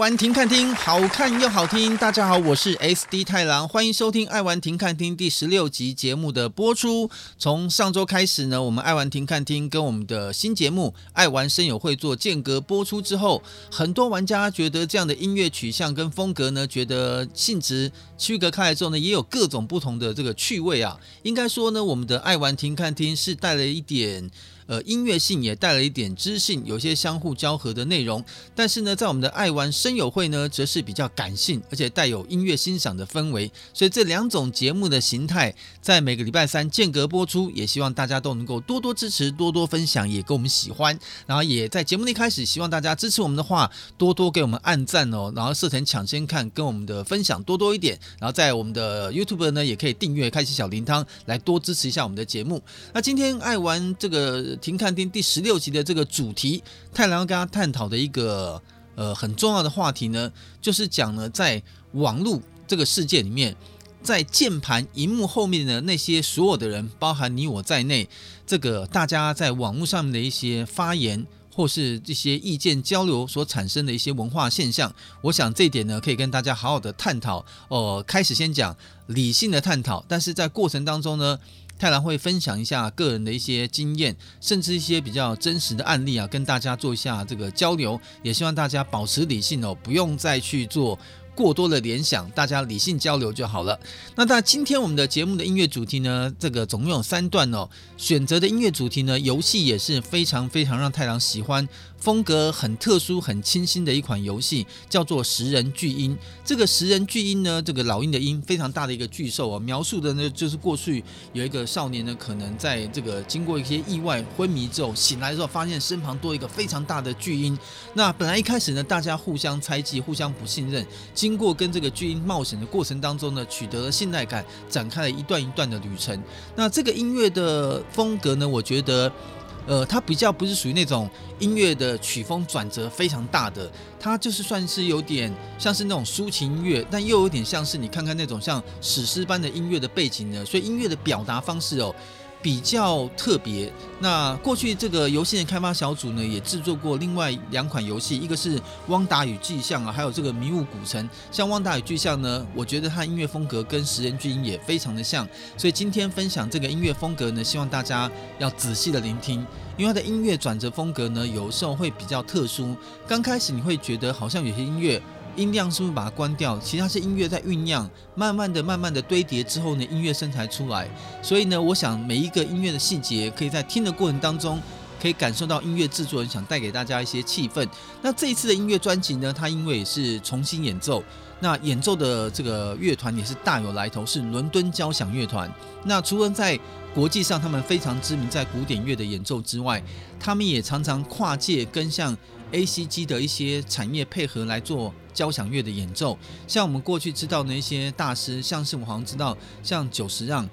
玩停看听，好看又好听。大家好，我是 SD 太郎，欢迎收听《爱玩停看听》第十六集节目的播出。从上周开始呢，我们《爱玩停看听》跟我们的新节目《爱玩声友会》做间隔播出之后，很多玩家觉得这样的音乐取向跟风格呢，觉得性质区隔开来之后呢，也有各种不同的这个趣味啊。应该说呢，我们的《爱玩停看听》是带了一点。呃，音乐性也带了一点知性，有些相互交合的内容。但是呢，在我们的爱玩声友会呢，则是比较感性，而且带有音乐欣赏的氛围。所以这两种节目的形态，在每个礼拜三间隔播出，也希望大家都能够多多支持，多多分享，也跟我们喜欢。然后也在节目的一开始，希望大家支持我们的话，多多给我们按赞哦，然后设成抢先看，跟我们的分享多多一点。然后在我们的 YouTube 呢，也可以订阅，开启小铃铛，来多支持一下我们的节目。那今天爱玩这个。停看听第十六集的这个主题，太郎要跟他探讨的一个呃很重要的话题呢，就是讲呢，在网络这个世界里面，在键盘荧幕后面的那些所有的人，包含你我在内，这个大家在网络上面的一些发言或是这些意见交流所产生的一些文化现象，我想这一点呢，可以跟大家好好的探讨。呃，开始先讲理性的探讨，但是在过程当中呢。太郎会分享一下个人的一些经验，甚至一些比较真实的案例啊，跟大家做一下这个交流。也希望大家保持理性哦，不用再去做过多的联想，大家理性交流就好了。那在今天我们的节目的音乐主题呢，这个总共有三段哦，选择的音乐主题呢，游戏也是非常非常让太郎喜欢。风格很特殊、很清新的一款游戏，叫做《食人巨婴》。这个食人巨婴呢，这个老鹰的鹰，非常大的一个巨兽啊。描述的呢，就是过去有一个少年呢，可能在这个经过一些意外昏迷之后，醒来之后，发现身旁多一个非常大的巨婴。那本来一开始呢，大家互相猜忌、互相不信任。经过跟这个巨婴冒险的过程当中呢，取得了信赖感，展开了一段一段的旅程。那这个音乐的风格呢，我觉得。呃，它比较不是属于那种音乐的曲风转折非常大的，它就是算是有点像是那种抒情音乐，但又有点像是你看看那种像史诗般的音乐的背景呢，所以音乐的表达方式哦。比较特别。那过去这个游戏的开发小组呢，也制作过另外两款游戏，一个是《汪达与巨像》啊，还有这个《迷雾古城》。像《汪达与巨像》呢，我觉得它音乐风格跟《食人巨婴》也非常的像。所以今天分享这个音乐风格呢，希望大家要仔细的聆听，因为它的音乐转折风格呢，有时候会比较特殊。刚开始你会觉得好像有些音乐。音量是不是把它关掉？其实它是音乐在酝酿，慢慢的、慢慢的堆叠之后呢，音乐声才出来。所以呢，我想每一个音乐的细节，可以在听的过程当中，可以感受到音乐制作人想带给大家一些气氛。那这一次的音乐专辑呢，它因为也是重新演奏，那演奏的这个乐团也是大有来头，是伦敦交响乐团。那除了在国际上他们非常知名在古典乐的演奏之外，他们也常常跨界跟像 ACG 的一些产业配合来做。交响乐的演奏，像我们过去知道的一些大师，像是我好像知道，像久石让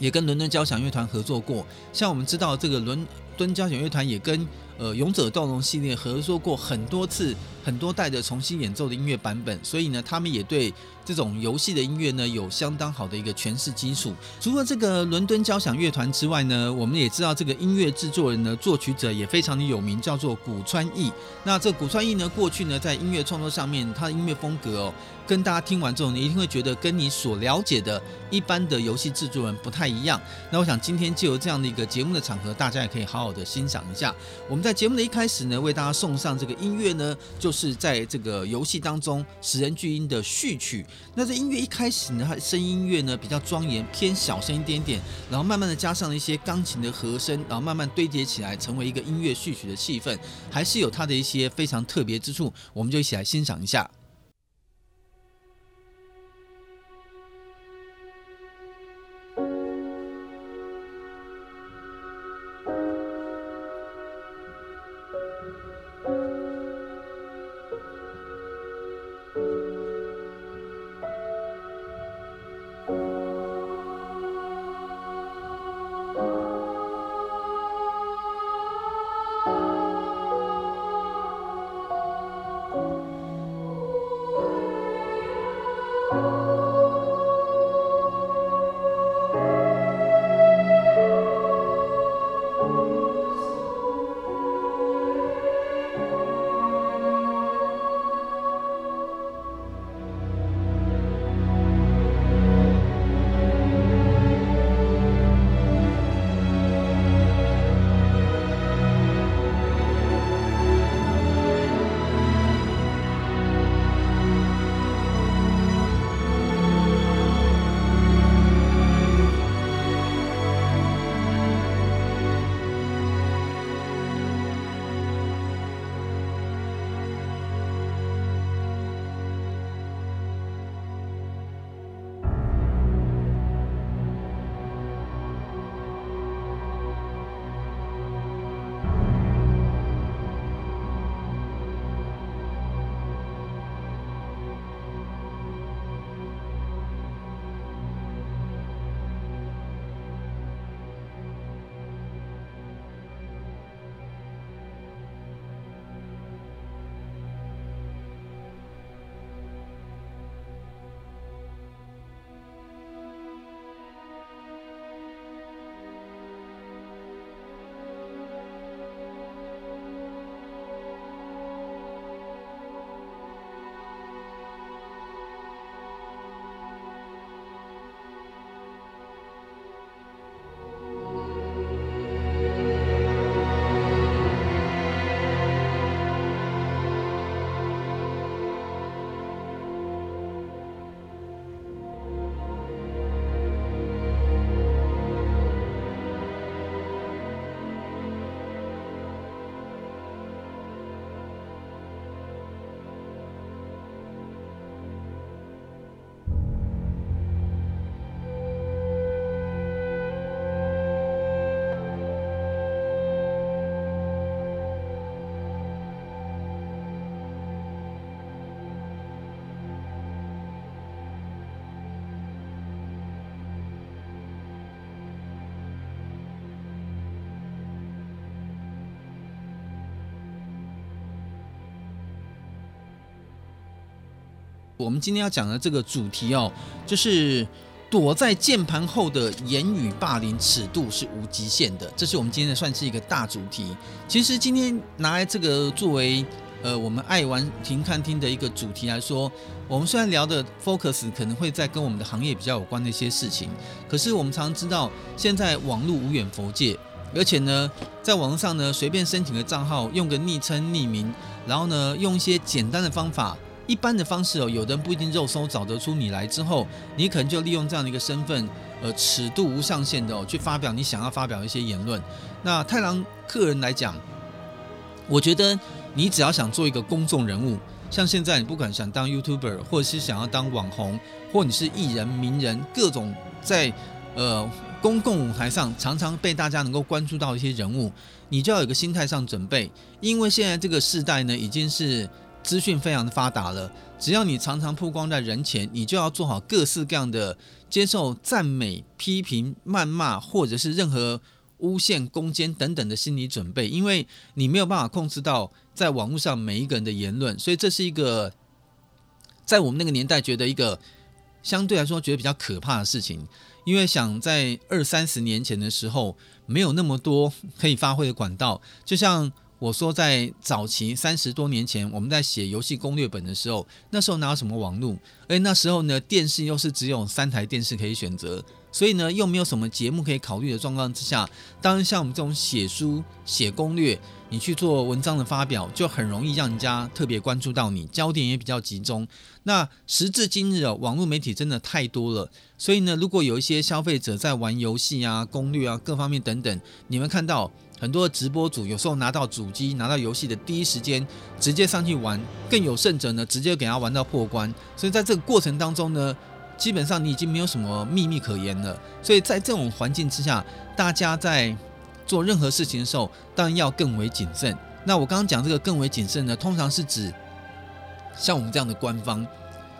也跟伦敦交响乐团合作过，像我们知道这个伦敦交响乐团也跟呃勇者斗龙系列合作过很多次，很多代的重新演奏的音乐版本，所以呢，他们也对。这种游戏的音乐呢，有相当好的一个诠释基础。除了这个伦敦交响乐团之外呢，我们也知道这个音乐制作人呢，作曲者也非常的有名，叫做古川义。那这古川义呢，过去呢在音乐创作上面，他的音乐风格哦，跟大家听完之后，你一定会觉得跟你所了解的一般的游戏制作人不太一样。那我想今天就有这样的一个节目的场合，大家也可以好好的欣赏一下。我们在在节目的一开始呢，为大家送上这个音乐呢，就是在这个游戏当中《食人巨婴》的序曲。那这音乐一开始呢，它声音乐呢比较庄严，偏小声一点点，然后慢慢的加上了一些钢琴的和声，然后慢慢堆叠起来，成为一个音乐序曲的气氛，还是有它的一些非常特别之处，我们就一起来欣赏一下。我们今天要讲的这个主题哦，就是躲在键盘后的言语霸凌尺度是无极限的，这是我们今天的算是一个大主题。其实今天拿来这个作为呃我们爱玩停看听的一个主题来说，我们虽然聊的 focus 可能会在跟我们的行业比较有关的一些事情，可是我们常知道现在网络无远佛界，而且呢，在网络上呢随便申请个账号，用个昵称匿名，然后呢用一些简单的方法。一般的方式哦，有的人不一定肉搜找得出你来之后，你可能就利用这样的一个身份，呃，尺度无上限的哦，去发表你想要发表一些言论。那太郎个人来讲，我觉得你只要想做一个公众人物，像现在你不管想当 YouTuber，或者是想要当网红，或你是艺人、名人，各种在呃公共舞台上常常被大家能够关注到一些人物，你就要有个心态上准备，因为现在这个时代呢，已经是。资讯非常的发达了，只要你常常曝光在人前，你就要做好各式各样的接受赞美、批评、谩骂，或者是任何诬陷、攻坚等等的心理准备，因为你没有办法控制到在网络上每一个人的言论，所以这是一个在我们那个年代觉得一个相对来说觉得比较可怕的事情，因为想在二三十年前的时候，没有那么多可以发挥的管道，就像。我说，在早期三十多年前，我们在写游戏攻略本的时候，那时候哪有什么网络？而那时候呢，电视又是只有三台电视可以选择，所以呢，又没有什么节目可以考虑的状况之下，当然像我们这种写书、写攻略，你去做文章的发表，就很容易让人家特别关注到你，焦点也比较集中。那时至今日哦，网络媒体真的太多了，所以呢，如果有一些消费者在玩游戏啊、攻略啊各方面等等，你们看到。很多直播主有时候拿到主机、拿到游戏的第一时间，直接上去玩；更有甚者呢，直接给他玩到破关。所以在这个过程当中呢，基本上你已经没有什么秘密可言了。所以在这种环境之下，大家在做任何事情的时候，当然要更为谨慎。那我刚刚讲这个更为谨慎呢，通常是指像我们这样的官方，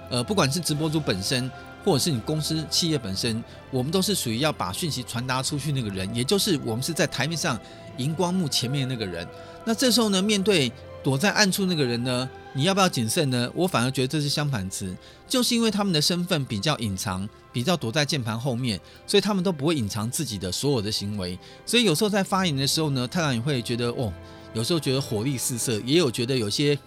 呃，不管是直播主本身。或者是你公司企业本身，我们都是属于要把讯息传达出去那个人，也就是我们是在台面上荧光幕前面那个人。那这时候呢，面对躲在暗处那个人呢，你要不要谨慎呢？我反而觉得这是相反词，就是因为他们的身份比较隐藏，比较躲在键盘后面，所以他们都不会隐藏自己的所有的行为。所以有时候在发言的时候呢，太郎也会觉得哦，有时候觉得火力四射，也有觉得有些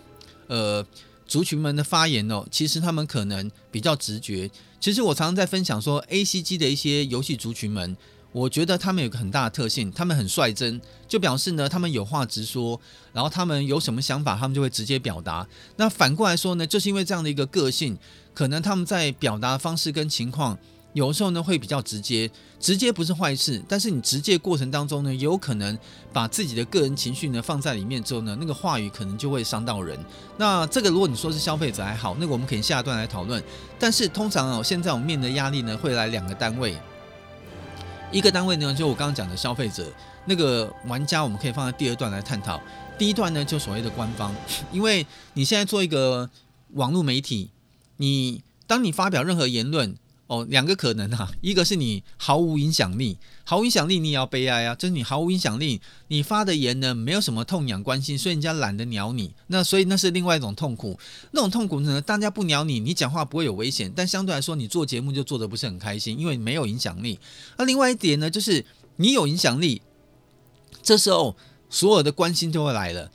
呃。族群们的发言哦，其实他们可能比较直觉。其实我常常在分享说，ACG 的一些游戏族群们，我觉得他们有个很大的特性，他们很率真，就表示呢，他们有话直说，然后他们有什么想法，他们就会直接表达。那反过来说呢，就是因为这样的一个个性，可能他们在表达方式跟情况。有时候呢会比较直接，直接不是坏事，但是你直接过程当中呢，有可能把自己的个人情绪呢放在里面之后呢，那个话语可能就会伤到人。那这个如果你说是消费者还好，那个我们可以下一段来讨论。但是通常哦，现在我们面临的压力呢会来两个单位，一个单位呢就我刚刚讲的消费者，那个玩家我们可以放在第二段来探讨。第一段呢就所谓的官方，因为你现在做一个网络媒体，你当你发表任何言论。哦，两个可能哈、啊，一个是你毫无影响力，毫无影响力你也要悲哀啊，就是你毫无影响力，你发的言呢没有什么痛痒关心，所以人家懒得鸟你，那所以那是另外一种痛苦，那种痛苦呢，大家不鸟你，你讲话不会有危险，但相对来说你做节目就做得不是很开心，因为没有影响力。那另外一点呢，就是你有影响力，这时候所有的关心就会来了，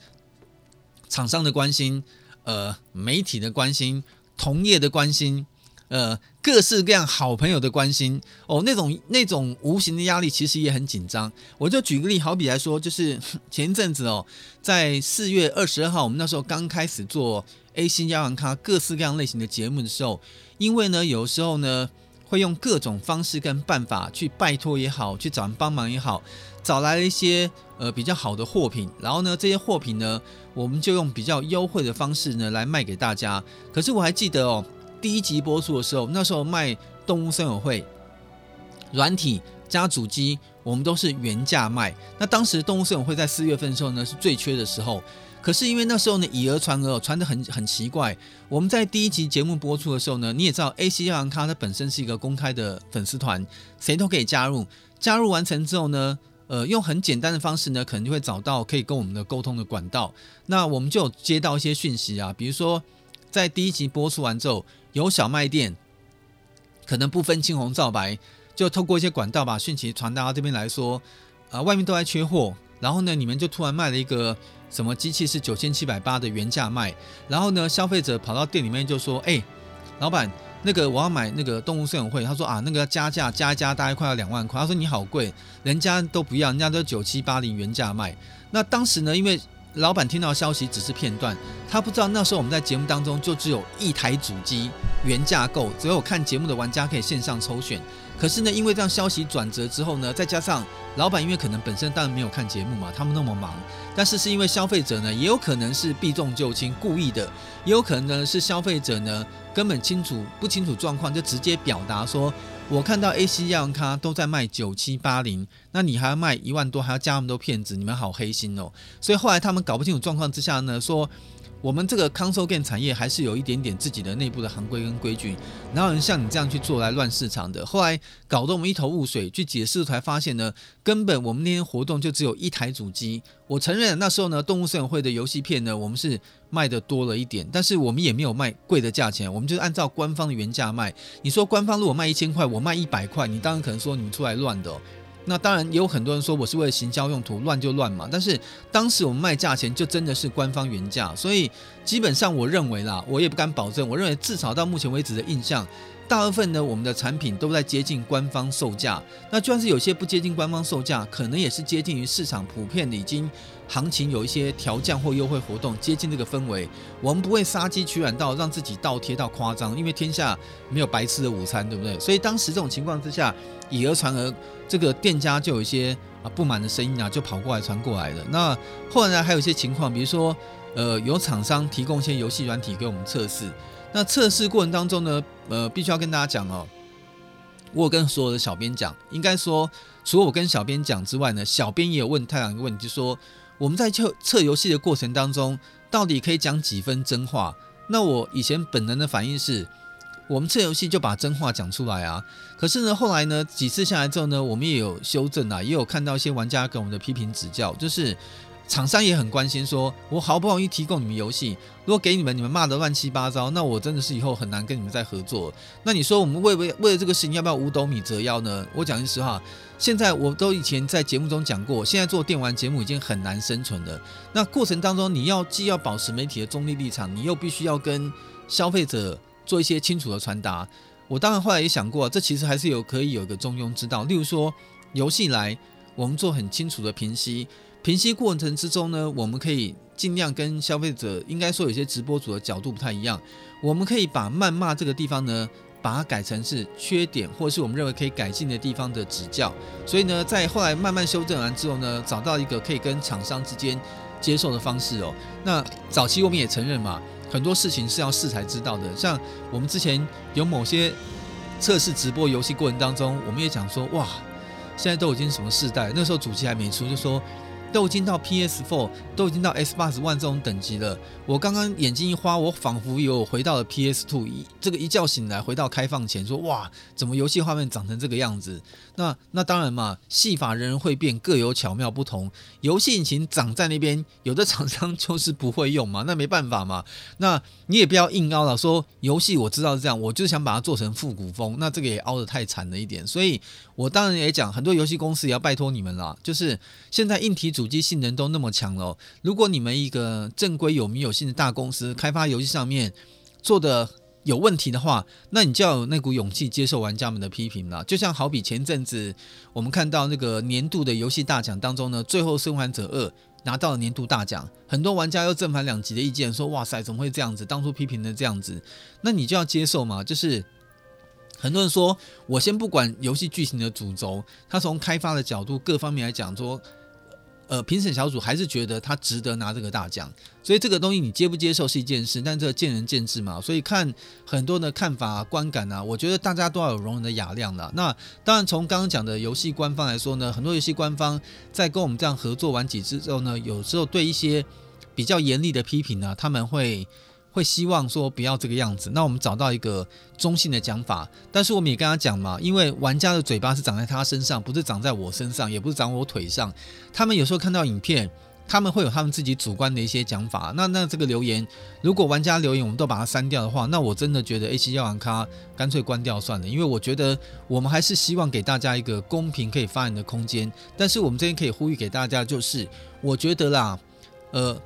厂商的关心，呃，媒体的关心，同业的关心。呃，各式各样好朋友的关心哦，那种那种无形的压力其实也很紧张。我就举个例，好比来说，就是 前一阵子哦，在四月二十二号，我们那时候刚开始做 AC 压玩咖各式各样类型的节目的时候，因为呢，有时候呢会用各种方式跟办法去拜托也好，去找人帮忙也好，找来了一些呃比较好的货品，然后呢，这些货品呢，我们就用比较优惠的方式呢来卖给大家。可是我还记得哦。第一集播出的时候，那时候卖《动物森友会》软体加主机，我们都是原价卖。那当时《动物森友会》在四月份的时候呢，是最缺的时候。可是因为那时候呢，以讹传讹，传得很很奇怪。我们在第一集节目播出的时候呢，你也知道，AC 要玩咖它本身是一个公开的粉丝团，谁都可以加入。加入完成之后呢，呃，用很简单的方式呢，可能就会找到可以跟我们的沟通的管道。那我们就有接到一些讯息啊，比如说在第一集播出完之后。有小卖店，可能不分青红皂白，就透过一些管道把讯息传达到这边来说，啊、呃，外面都在缺货，然后呢，你们就突然卖了一个什么机器是九千七百八的原价卖，然后呢，消费者跑到店里面就说，哎，老板。那个我要买那个动物摄影会，他说啊，那个要加价加一加，大概快要两万块。他说你好贵，人家都不要，人家都九七八零原价卖。那当时呢，因为老板听到消息只是片段，他不知道那时候我们在节目当中就只有一台主机原价购，只有看节目的玩家可以线上抽选。可是呢，因为这样消息转折之后呢，再加上老板因为可能本身当然没有看节目嘛，他们那么忙，但是是因为消费者呢，也有可能是避重就轻故意的，也有可能呢是消费者呢根本清楚不清楚状况就直接表达说，我看到 AC 亚龙咖都在卖九七八零，那你还要卖一万多，还要加那么多骗子，你们好黑心哦！所以后来他们搞不清楚状况之下呢，说。我们这个 console game 产业还是有一点点自己的内部的行规跟规矩，然后人像你这样去做来乱市场的，后来搞得我们一头雾水。去解释才发现呢，根本我们那天活动就只有一台主机。我承认那时候呢，动物森友会的游戏片呢，我们是卖的多了一点，但是我们也没有卖贵的价钱，我们就是按照官方的原价卖。你说官方如果卖一千块，我卖一百块，你当然可能说你们出来乱的。那当然也有很多人说我是为了行销用途，乱就乱嘛。但是当时我们卖价钱就真的是官方原价，所以基本上我认为啦，我也不敢保证。我认为至少到目前为止的印象，大部分呢我们的产品都在接近官方售价。那就算是有些不接近官方售价，可能也是接近于市场普遍的已经行情有一些调降或优惠活动，接近这个氛围。我们不会杀鸡取卵到让自己倒贴到夸张，因为天下没有白吃的午餐，对不对？所以当时这种情况之下，以讹传讹。这个店家就有一些啊不满的声音啊，就跑过来传过来了。那后来呢，还有一些情况，比如说，呃，有厂商提供一些游戏软体给我们测试。那测试过程当中呢，呃，必须要跟大家讲哦，我跟所有的小编讲，应该说，除了我跟小编讲之外呢，小编也有问太阳一个问题，就说我们在测测游戏的过程当中，到底可以讲几分真话？那我以前本能的反应是。我们测游戏就把真话讲出来啊！可是呢，后来呢，几次下来之后呢，我们也有修正啊，也有看到一些玩家给我们的批评指教，就是厂商也很关心说，我好不容易提供你们游戏，如果给你们，你们骂得乱七八糟，那我真的是以后很难跟你们再合作。那你说我们为为为了这个事情，要不要五斗米折腰呢？我讲句实话，现在我都以前在节目中讲过，现在做电玩节目已经很难生存了。那过程当中，你要既要保持媒体的中立立场，你又必须要跟消费者。做一些清楚的传达，我当然后来也想过，这其实还是有可以有一个中庸之道。例如说，游戏来，我们做很清楚的评析，平息过程之中呢，我们可以尽量跟消费者，应该说有些直播主的角度不太一样，我们可以把谩骂这个地方呢，把它改成是缺点，或是我们认为可以改进的地方的指教。所以呢，在后来慢慢修正完之后呢，找到一个可以跟厂商之间接受的方式哦。那早期我们也承认嘛。很多事情是要试才知道的，像我们之前有某些测试直播游戏过程当中，我们也讲说，哇，现在都已经什么世代，那时候主机还没出，就说。都已经到 PS4，都已经到 S 八十万这种等级了。我刚刚眼睛一花，我仿佛又回到了 PS2，一这个一觉醒来，回到开放前，说哇，怎么游戏画面长成这个样子？那那当然嘛，戏法人人会变，各有巧妙不同。游戏引擎长在那边，有的厂商 就是不会用嘛，那没办法嘛。那你也不要硬凹了，说游戏我知道是这样，我就想把它做成复古风，那这个也凹得太惨了一点。所以我当然也讲，很多游戏公司也要拜托你们啦，就是现在硬体。主机性能都那么强了，如果你们一个正规有名有姓的大公司开发游戏上面做的有问题的话，那你就要有那股勇气接受玩家们的批评了。就像好比前阵子我们看到那个年度的游戏大奖当中呢，最后《生还者二》拿到了年度大奖，很多玩家又正反两极的意见说：“哇塞，怎么会这样子？当初批评的这样子，那你就要接受嘛。”就是很多人说我先不管游戏剧情的主轴，他从开发的角度各方面来讲说。呃，评审小组还是觉得他值得拿这个大奖，所以这个东西你接不接受是一件事，但这个见仁见智嘛。所以看很多的看法、观感啊，我觉得大家都要有容人的雅量的。那当然，从刚刚讲的游戏官方来说呢，很多游戏官方在跟我们这样合作完几次之后呢，有时候对一些比较严厉的批评呢，他们会。会希望说不要这个样子，那我们找到一个中性的讲法，但是我们也跟他讲嘛，因为玩家的嘴巴是长在他身上，不是长在我身上，也不是长我腿上。他们有时候看到影片，他们会有他们自己主观的一些讲法。那那这个留言，如果玩家留言我们都把它删掉的话，那我真的觉得 A7 药丸咖干脆关掉算了。因为我觉得我们还是希望给大家一个公平可以发言的空间。但是我们这边可以呼吁给大家，就是我觉得啦，呃，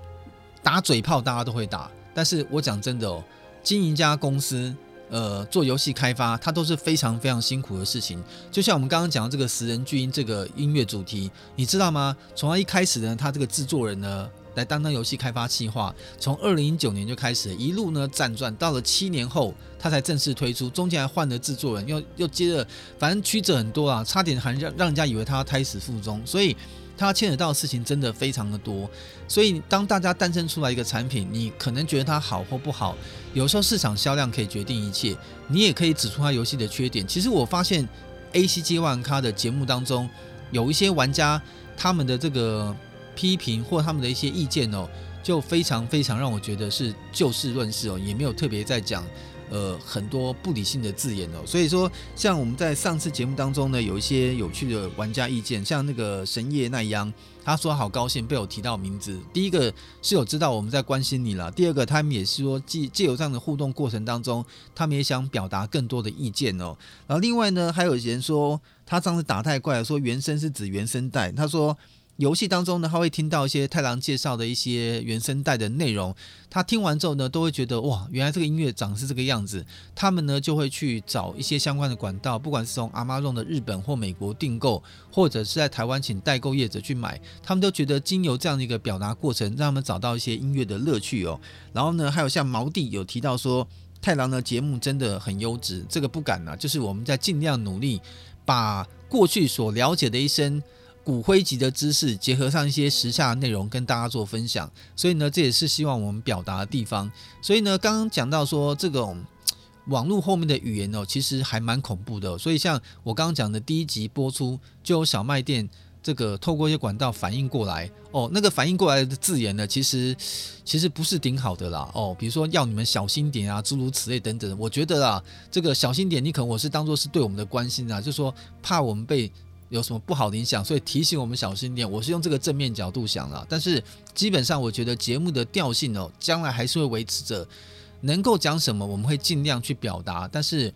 打嘴炮大家都会打，但是我讲真的哦，经营家公司。呃，做游戏开发，它都是非常非常辛苦的事情。就像我们刚刚讲的这个《食人巨婴》这个音乐主题，你知道吗？从他一开始呢，他这个制作人呢来担当游戏开发企划，从二零一九年就开始，一路呢辗转到了七年后，他才正式推出。中间还换了制作人，又又接着，反正曲折很多啊，差点还让让人家以为他胎死腹中。所以。它牵扯到的事情真的非常的多，所以当大家诞生出来一个产品，你可能觉得它好或不好，有时候市场销量可以决定一切，你也可以指出它游戏的缺点。其实我发现 ACG 万咖的节目当中，有一些玩家他们的这个批评或他们的一些意见哦，就非常非常让我觉得是就事论事哦，也没有特别在讲。呃，很多不理性的字眼哦，所以说，像我们在上次节目当中呢，有一些有趣的玩家意见，像那个神夜奈央，他说好高兴被我提到名字。第一个是有知道我们在关心你了，第二个他们也是说借借由这样的互动过程当中，他们也想表达更多的意见哦。然后另外呢，还有人说他上次打太怪了，说原声是指原声带，他说。游戏当中呢，他会听到一些太郎介绍的一些原声带的内容，他听完之后呢，都会觉得哇，原来这个音乐长是这个样子。他们呢就会去找一些相关的管道，不管是从阿妈用的日本或美国订购，或者是在台湾请代购业者去买，他们都觉得经由这样的一个表达过程，让他们找到一些音乐的乐趣哦。然后呢，还有像毛弟有提到说，太郎的节目真的很优质，这个不敢啊，就是我们在尽量努力把过去所了解的一生。骨灰级的知识，结合上一些时下的内容，跟大家做分享。所以呢，这也是希望我们表达的地方。所以呢，刚刚讲到说这种网络后面的语言哦，其实还蛮恐怖的。所以像我刚刚讲的第一集播出，就有小卖店这个透过一些管道反应过来哦，那个反应过来的字眼呢，其实其实不是顶好的啦哦，比如说要你们小心点啊，诸如此类等等。我觉得啊，这个小心点，你可能我是当做是对我们的关心啊，就说怕我们被。有什么不好的影响，所以提醒我们小心点。我是用这个正面角度想了，但是基本上我觉得节目的调性哦，将来还是会维持着，能够讲什么我们会尽量去表达，但是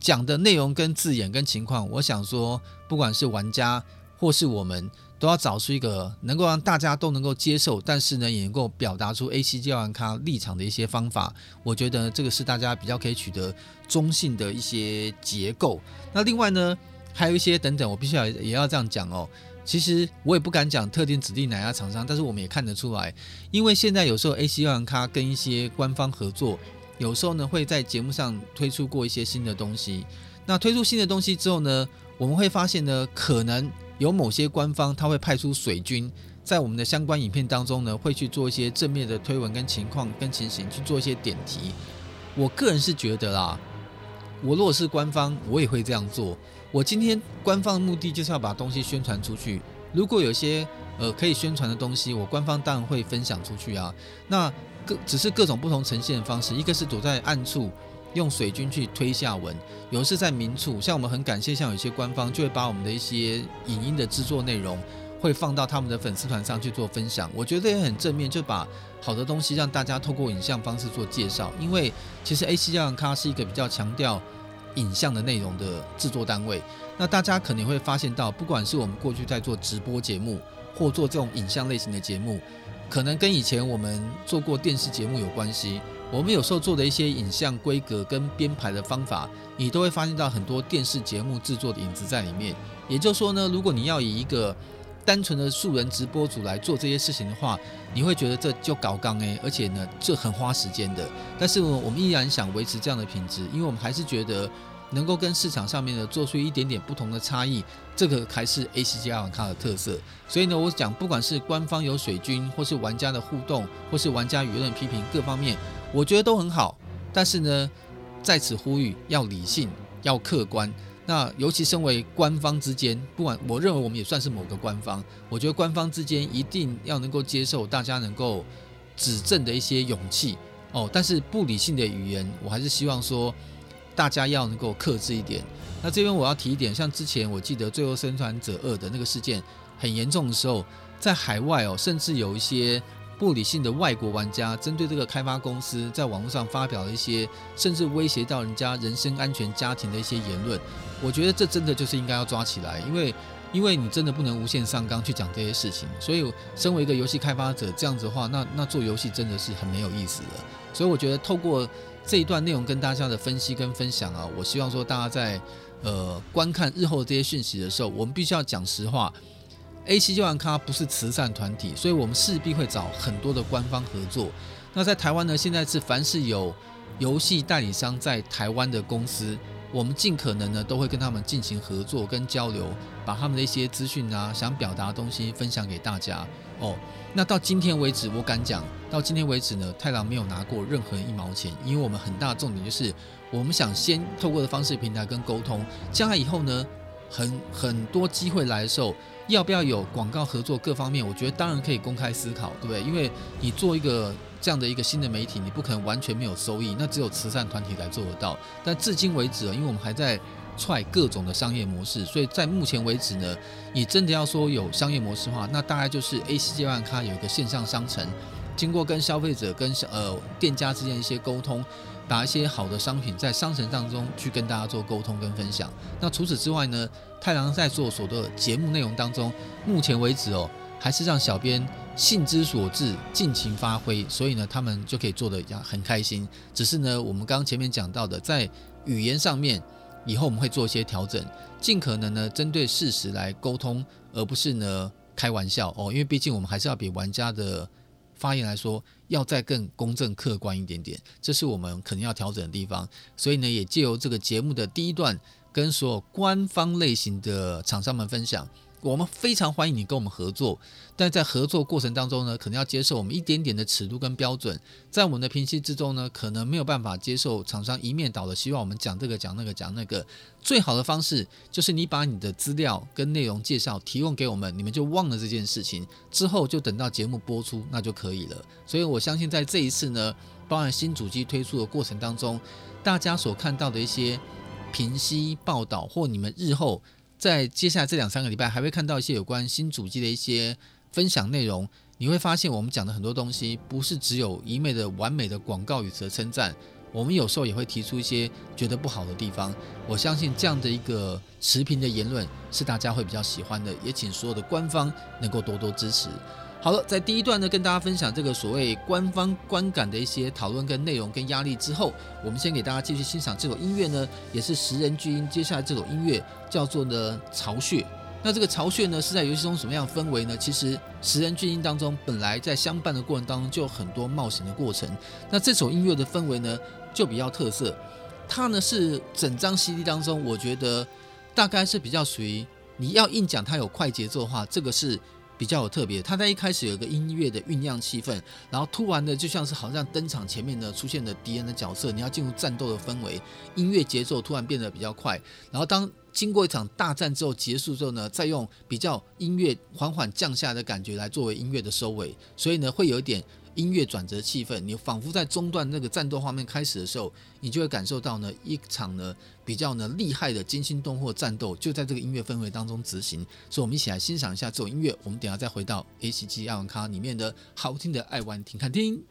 讲的内容跟字眼跟情况，我想说，不管是玩家或是我们，都要找出一个能够让大家都能够接受，但是呢也能够表达出 ACG 药丸咖立场的一些方法。我觉得这个是大家比较可以取得中性的一些结构。那另外呢？还有一些等等，我必须要也要这样讲哦。其实我也不敢讲特定指定哪家厂商，但是我们也看得出来，因为现在有时候 ACG 药丸咖跟一些官方合作，有时候呢会在节目上推出过一些新的东西。那推出新的东西之后呢，我们会发现呢，可能有某些官方他会派出水军，在我们的相关影片当中呢，会去做一些正面的推文跟情况跟情形去做一些点题。我个人是觉得啦，我如果是官方，我也会这样做。我今天官方的目的就是要把东西宣传出去。如果有些呃可以宣传的东西，我官方当然会分享出去啊。那各只是各种不同呈现的方式，一个是躲在暗处用水军去推下文，有的是在明处。像我们很感谢，像有些官方就会把我们的一些影音的制作内容会放到他们的粉丝团上去做分享。我觉得也很正面，就把好的东西让大家透过影像方式做介绍。因为其实 ACG 药丸咖是一个比较强调。影像的内容的制作单位，那大家可能会发现到，不管是我们过去在做直播节目，或做这种影像类型的节目，可能跟以前我们做过电视节目有关系。我们有时候做的一些影像规格跟编排的方法，你都会发现到很多电视节目制作的影子在里面。也就是说呢，如果你要以一个单纯的素人直播主来做这些事情的话，你会觉得这就搞刚诶，而且呢，这很花时间的。但是呢我们依然想维持这样的品质，因为我们还是觉得能够跟市场上面的做出一点点不同的差异，这个还是 ACG 药丸咖的特色。所以呢，我讲不管是官方有水军，或是玩家的互动，或是玩家舆论批评各方面，我觉得都很好。但是呢，在此呼吁要理性，要客观。那尤其身为官方之间，不管我认为我们也算是某个官方，我觉得官方之间一定要能够接受大家能够指正的一些勇气哦。但是不理性的语言，我还是希望说大家要能够克制一点。那这边我要提一点，像之前我记得《最后生还者二》的那个事件很严重的时候，在海外哦，甚至有一些不理性的外国玩家针对这个开发公司在网络上发表了一些，甚至威胁到人家人身安全、家庭的一些言论。我觉得这真的就是应该要抓起来，因为因为你真的不能无限上纲去讲这些事情。所以，身为一个游戏开发者，这样子的话，那那做游戏真的是很没有意思的。所以，我觉得透过这一段内容跟大家的分析跟分享啊，我希望说大家在。呃，观看日后这些讯息的时候，我们必须要讲实话。A7 玩咖不是慈善团体，所以我们势必会找很多的官方合作。那在台湾呢，现在是凡是有游戏代理商在台湾的公司，我们尽可能呢都会跟他们进行合作跟交流，把他们的一些资讯啊、想表达的东西分享给大家。哦，那到今天为止，我敢讲，到今天为止呢，太郎没有拿过任何一毛钱，因为我们很大的重点就是。我们想先透过的方式平台跟沟通，将来以后呢，很很多机会来的时候，要不要有广告合作各方面，我觉得当然可以公开思考，对不对？因为你做一个这样的一个新的媒体，你不可能完全没有收益，那只有慈善团体来做得到。但至今为止，因为我们还在踹各种的商业模式，所以在目前为止呢，你真的要说有商业模式的话，那大概就是 A7 玩咖有一个线上商城，经过跟消费者跟呃店家之间一些沟通。把一些好的商品在商城当中去跟大家做沟通跟分享。那除此之外呢，太郎在做所的节目内容当中，目前为止哦，还是让小编兴之所至，尽情发挥，所以呢，他们就可以做得很开心。只是呢，我们刚刚前面讲到的，在语言上面，以后我们会做一些调整，尽可能呢针对事实来沟通，而不是呢开玩笑哦，因为毕竟我们还是要比玩家的。发言来说，要再更公正客观一点点，这是我们可能要调整的地方。所以呢，也借由这个节目的第一段，跟所有官方类型的厂商们分享。我们非常欢迎你跟我们合作，但在合作过程当中呢，可能要接受我们一点点的尺度跟标准。在我们的评析之中呢，可能没有办法接受厂商一面倒的希望我们讲这个讲那个讲那个。最好的方式就是你把你的资料跟内容介绍提供给我们，你们就忘了这件事情，之后就等到节目播出那就可以了。所以我相信在这一次呢，包含新主机推出的过程当中，大家所看到的一些评析报道或你们日后。在接下来这两三个礼拜，还会看到一些有关新主机的一些分享内容。你会发现，我们讲的很多东西，不是只有一昧的完美的广告语词的称赞。我们有时候也会提出一些觉得不好的地方。我相信这样的一个持平的言论是大家会比较喜欢的，也请所有的官方能够多多支持。好了，在第一段呢，跟大家分享这个所谓官方观感的一些讨论跟内容跟压力之后，我们先给大家继续欣赏这首音乐呢，也是十人巨音。接下来这首音乐叫做呢巢穴。那这个巢穴呢是在游戏中什么样的氛围呢？其实十人巨音当中本来在相伴的过程当中就有很多冒险的过程。那这首音乐的氛围呢就比较特色，它呢是整张 CD 当中我觉得大概是比较属于你要硬讲它有快节奏的话，这个是。比较有特别，它在一开始有一个音乐的酝酿气氛，然后突然的就像是好像登场前面呢出现了敌人的角色，你要进入战斗的氛围，音乐节奏突然变得比较快，然后当经过一场大战之后结束之后呢，再用比较音乐缓缓降下的感觉来作为音乐的收尾，所以呢会有一点。音乐转折气氛，你仿佛在中段那个战斗画面开始的时候，你就会感受到呢一场呢比较呢厉害的惊心动魄战斗就在这个音乐氛围当中执行。所以，我们一起来欣赏一下这首音乐。我们等下再回到 A7 爱玩咖里面的好听的爱玩听看听。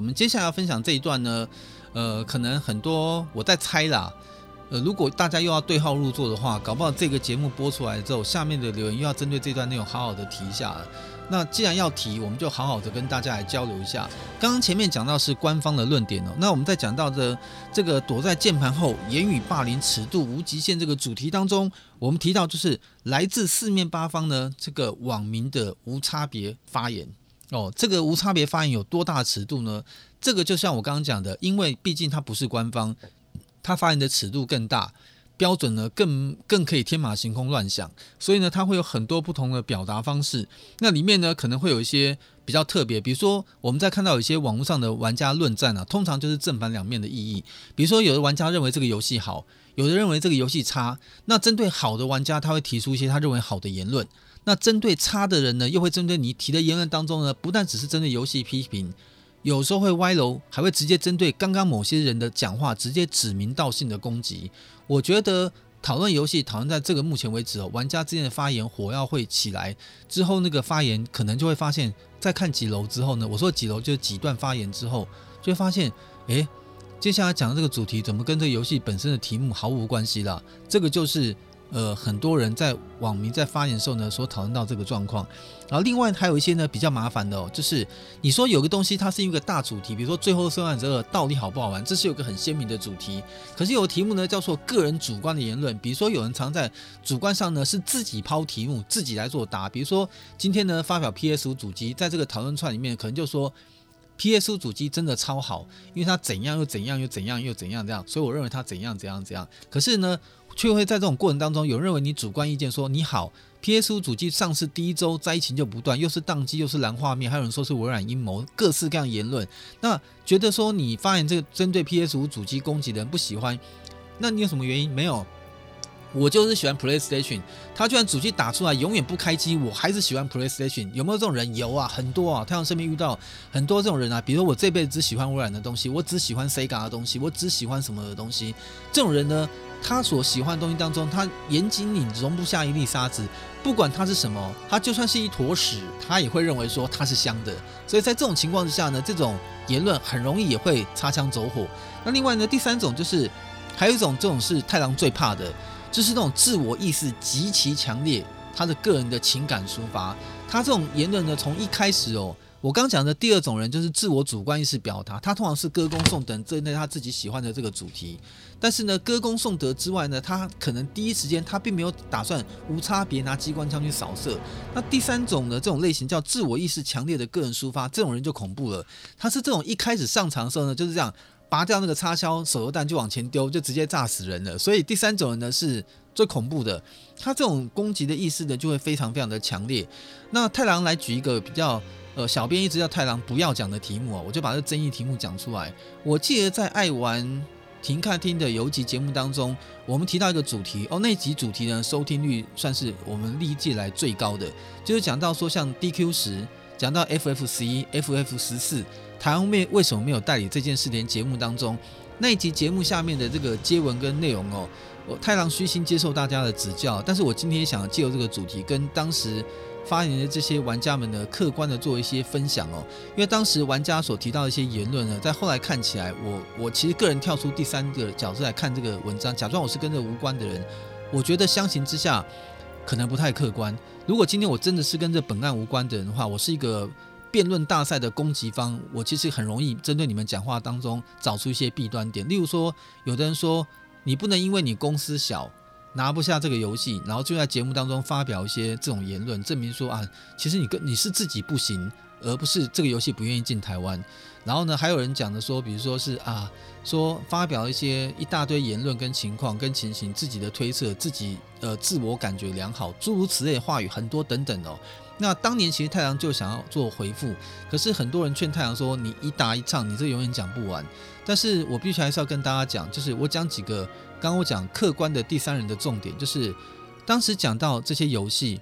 我们接下来要分享这一段呢，呃，可能很多我在猜啦。呃，如果大家又要对号入座的话，搞不好这个节目播出来之后，下面的留言又要针对这段内容好好的提一下。那既然要提，我们就好好的跟大家来交流一下。刚刚前面讲到是官方的论点哦，那我们在讲到的这个躲在键盘后言语霸凌尺度无极限这个主题当中，我们提到就是来自四面八方呢这个网民的无差别发言哦，这个无差别发言有多大尺度呢？这个就像我刚刚讲的，因为毕竟它不是官方。它发言的尺度更大，标准呢更更可以天马行空乱想，所以呢，它会有很多不同的表达方式。那里面呢，可能会有一些比较特别，比如说我们在看到有一些网络上的玩家论战啊，通常就是正反两面的意义。比如说，有的玩家认为这个游戏好，有的认为这个游戏差。那针对好的玩家，他会提出一些他认为好的言论；那针对差的人呢，又会针对你提的言论当中呢，不但只是针对游戏批评。有时候会歪楼，还会直接针对刚刚某些人的讲话，直接指名道姓的攻击。我觉得讨论游戏，讨论在这个目前为止哦，玩家之间的发言火药会起来之后，那个发言可能就会发现，在看几楼之后呢，我说几楼就是几段发言之后，就会发现，诶，接下来讲的这个主题怎么跟这个游戏本身的题目毫无关系了？这个就是。呃，很多人在网民在发言的时候呢，所讨论到这个状况。然后另外还有一些呢比较麻烦的哦，就是你说有个东西它是一个大主题，比如说《最后生还者》到底好不好玩，这是有个很鲜明的主题。可是有题目呢叫做个人主观的言论，比如说有人常在主观上呢是自己抛题目，自己来作答。比如说今天呢发表 PS 五主机，在这个讨论串里面可能就说 PS 五主机真的超好，因为它怎样又怎样又怎样又怎样这样，所以我认为它怎样怎样怎样。可是呢。却会在这种过程当中，有认为你主观意见说你好，PS5 主机上市第一周灾情就不断，又是宕机又是蓝画面，还有人说是微软阴谋，各式各样言论。那觉得说你发言这个针对 PS5 主机攻击的人不喜欢，那你有什么原因？没有。我就是喜欢 PlayStation，他居然主机打出来永远不开机，我还是喜欢 PlayStation。有没有这种人？有啊，很多啊。太阳身边遇到很多这种人啊，比如我这辈子只喜欢微软的东西，我只喜欢 Sega 的东西，我只喜欢什么的东西。这种人呢，他所喜欢的东西当中，他眼睛里容不下一粒沙子，不管它是什么，他就算是一坨屎，他也会认为说它是香的。所以在这种情况之下呢，这种言论很容易也会擦枪走火。那另外呢，第三种就是还有一种，这种是太郎最怕的。就是那种自我意识极其强烈，他的个人的情感抒发，他这种言论呢，从一开始哦，我刚讲的第二种人就是自我主观意识表达，他通常是歌功颂德针对他自己喜欢的这个主题，但是呢，歌功颂德之外呢，他可能第一时间他并没有打算无差别拿机关枪去扫射。那第三种呢，这种类型叫自我意识强烈的个人抒发，这种人就恐怖了，他是这种一开始上场的时候呢，就是这样。拔掉那个插销手榴弹就往前丢，就直接炸死人了。所以第三种人呢是最恐怖的，他这种攻击的意思呢就会非常非常的强烈。那太郎来举一个比较呃，小编一直叫太郎不要讲的题目啊，我就把这争议题目讲出来。我记得在爱玩停看听的有一集节目当中，我们提到一个主题哦，那集主题呢收听率算是我们历届来最高的，就是讲到说像 DQ 十，讲到 FF 十一、FF 十四。台湾为为什么没有代理这件事连节目当中那一集节目下面的这个接文跟内容哦，我太郎虚心接受大家的指教，但是我今天想借由这个主题跟当时发言的这些玩家们呢，客观的做一些分享哦，因为当时玩家所提到的一些言论呢，在后来看起来，我我其实个人跳出第三个角度来看这个文章，假装我是跟这无关的人，我觉得相形之下可能不太客观。如果今天我真的是跟这本案无关的人的话，我是一个。辩论大赛的攻击方，我其实很容易针对你们讲话当中找出一些弊端点。例如说，有的人说你不能因为你公司小拿不下这个游戏，然后就在节目当中发表一些这种言论，证明说啊，其实你跟你是自己不行，而不是这个游戏不愿意进台湾。然后呢，还有人讲的说，比如说是啊，说发表一些一大堆言论跟情况跟情形，自己的推测，自己呃自我感觉良好，诸如此类的话语很多等等哦。那当年其实太阳就想要做回复，可是很多人劝太阳说：“你一打一唱，你这永远讲不完。”但是我必须还是要跟大家讲，就是我讲几个刚刚我讲客观的第三人的重点，就是当时讲到这些游戏，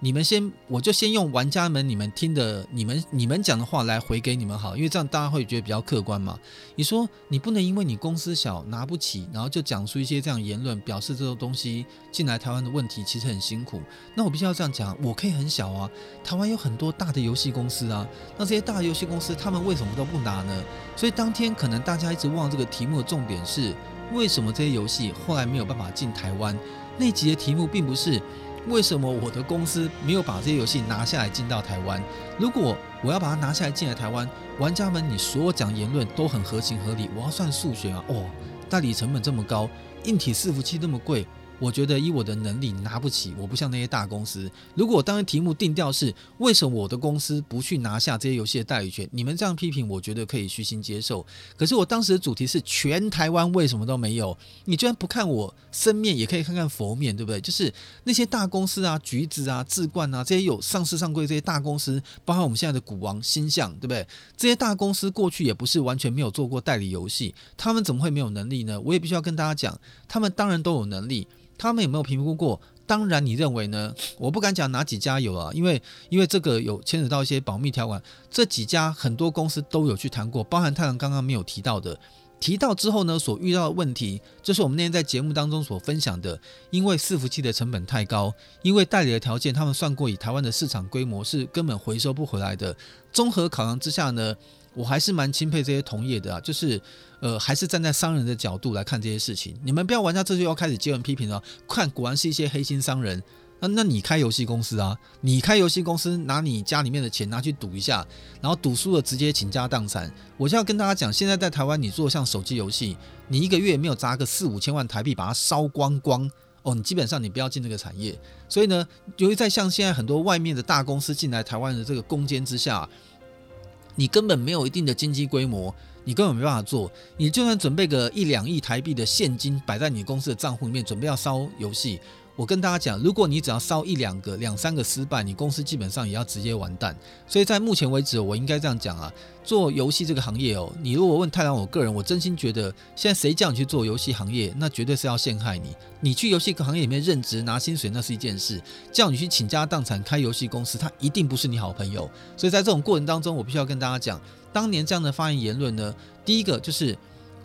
你们先，我就先用玩家们你们听的、你们你们讲的话来回给你们好，因为这样大家会觉得比较客观嘛。你说你不能因为你公司小拿不起，然后就讲出一些这样言论，表示这种东西进来台湾的问题其实很辛苦。那我必须要这样讲，我可以很小啊，台湾有很多大的游戏公司啊，那这些大的游戏公司他们为什么都不拿呢？所以当天可能大家一直忘这个题目的重点是为什么这些游戏后来没有办法进台湾？那集的题目并不是。为什么我的公司没有把这些游戏拿下来进到台湾？如果我要把它拿下来进来台湾，玩家们，你所有讲言论都很合情合理。我要算数学啊，哦，代理成本这么高，硬体伺服器那么贵。我觉得以我的能力拿不起，我不像那些大公司。如果当时题目定调是为什么我的公司不去拿下这些游戏的代理权，你们这样批评，我觉得可以虚心接受。可是我当时的主题是全台湾为什么都没有？你居然不看我生面，也可以看看佛面，对不对？就是那些大公司啊，橘子啊、智冠啊，这些有上市上柜这些大公司，包括我们现在的股王星象，对不对？这些大公司过去也不是完全没有做过代理游戏，他们怎么会没有能力呢？我也必须要跟大家讲，他们当然都有能力。他们有没有评估过？当然，你认为呢？我不敢讲哪几家有啊，因为因为这个有牵扯到一些保密条款。这几家很多公司都有去谈过，包含太郎刚刚没有提到的。提到之后呢，所遇到的问题，就是我们那天在节目当中所分享的。因为伺服器的成本太高，因为代理的条件，他们算过以台湾的市场规模是根本回收不回来的。综合考量之下呢，我还是蛮钦佩这些同业的啊，就是。呃，还是站在商人的角度来看这些事情。你们不要玩家这就要开始接文批评了。看，果然是一些黑心商人。那那你开游戏公司啊？你开游戏公司，拿你家里面的钱拿去赌一下，然后赌输了直接倾家荡产。我就要跟大家讲，现在在台湾，你做像手机游戏，你一个月没有砸个四五千万台币把它烧光光哦，你基本上你不要进这个产业。所以呢，由于在像现在很多外面的大公司进来台湾的这个攻坚之下，你根本没有一定的经济规模。你根本没办法做，你就算准备个一两亿台币的现金摆在你公司的账户里面，准备要烧游戏。我跟大家讲，如果你只要烧一两个、两三个失败，你公司基本上也要直接完蛋。所以在目前为止，我应该这样讲啊，做游戏这个行业哦，你如果问太郎，我个人我真心觉得，现在谁叫你去做游戏行业，那绝对是要陷害你。你去游戏行业里面任职拿薪水，那是一件事；叫你去倾家荡产开游戏公司，他一定不是你好朋友。所以在这种过程当中，我必须要跟大家讲，当年这样的发言言论呢，第一个就是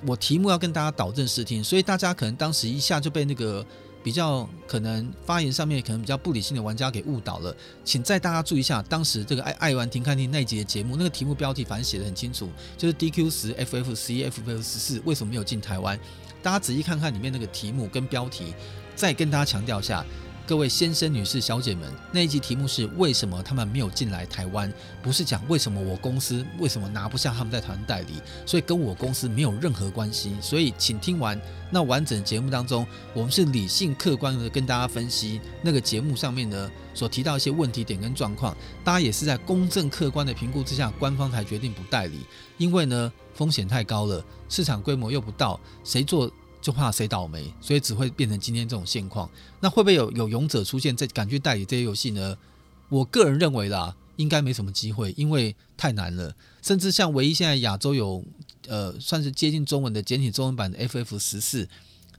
我题目要跟大家导正视听，所以大家可能当时一下就被那个。比较可能发言上面可能比较不理性的玩家给误导了，请再大家注意一下，当时这个爱爱玩停看听那一集的节目，那个题目标题反正写的很清楚，就是 DQ 十 FF 十一 FF 十四为什么没有进台湾？大家仔细看看里面那个题目跟标题，再跟大家强调一下。各位先生、女士、小姐们，那一集题目是为什么他们没有进来台湾？不是讲为什么我公司为什么拿不下他们在台湾代理，所以跟我公司没有任何关系。所以请听完那完整节目当中，我们是理性客观的跟大家分析那个节目上面呢所提到一些问题点跟状况，大家也是在公正客观的评估之下，官方才决定不代理，因为呢风险太高了，市场规模又不到，谁做？就怕谁倒霉，所以只会变成今天这种现况。那会不会有有勇者出现，在敢去代理这些游戏呢？我个人认为啦，应该没什么机会，因为太难了。甚至像唯一现在亚洲有呃算是接近中文的简体中文版的 FF 十四，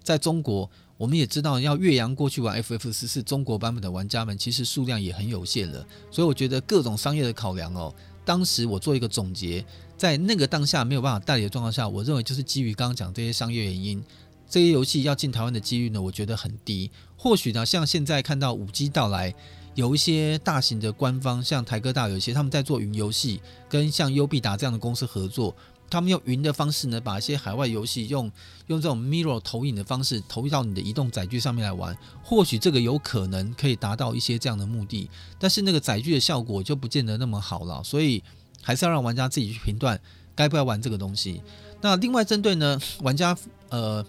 在中国我们也知道，要越洋过去玩 FF 十四中国版本的玩家们，其实数量也很有限了。所以我觉得各种商业的考量哦，当时我做一个总结，在那个当下没有办法代理的状况下，我认为就是基于刚刚讲这些商业原因。这些游戏要进台湾的几率呢，我觉得很低。或许呢，像现在看到五 G 到来，有一些大型的官方，像台哥大有一些他们在做云游戏，跟像优必达这样的公司合作，他们用云的方式呢，把一些海外游戏用用这种 mirror 投影的方式投到你的移动载具上面来玩。或许这个有可能可以达到一些这样的目的，但是那个载具的效果就不见得那么好了。所以还是要让玩家自己去评断该不该玩这个东西。那另外针对呢，玩家呃。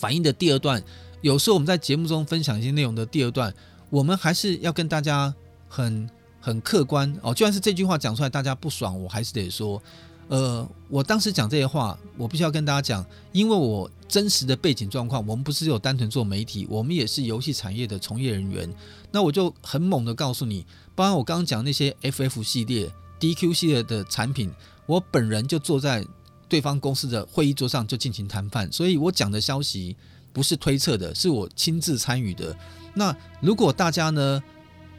反应的第二段，有时候我们在节目中分享一些内容的第二段，我们还是要跟大家很很客观哦。就算是这句话讲出来，大家不爽，我还是得说，呃，我当时讲这些话，我必须要跟大家讲，因为我真实的背景状况，我们不是有单纯做媒体，我们也是游戏产业的从业人员。那我就很猛的告诉你，包括我刚刚讲那些 FF 系列、DQ 系列的产品，我本人就坐在。对方公司的会议桌上就进行谈判，所以我讲的消息不是推测的，是我亲自参与的。那如果大家呢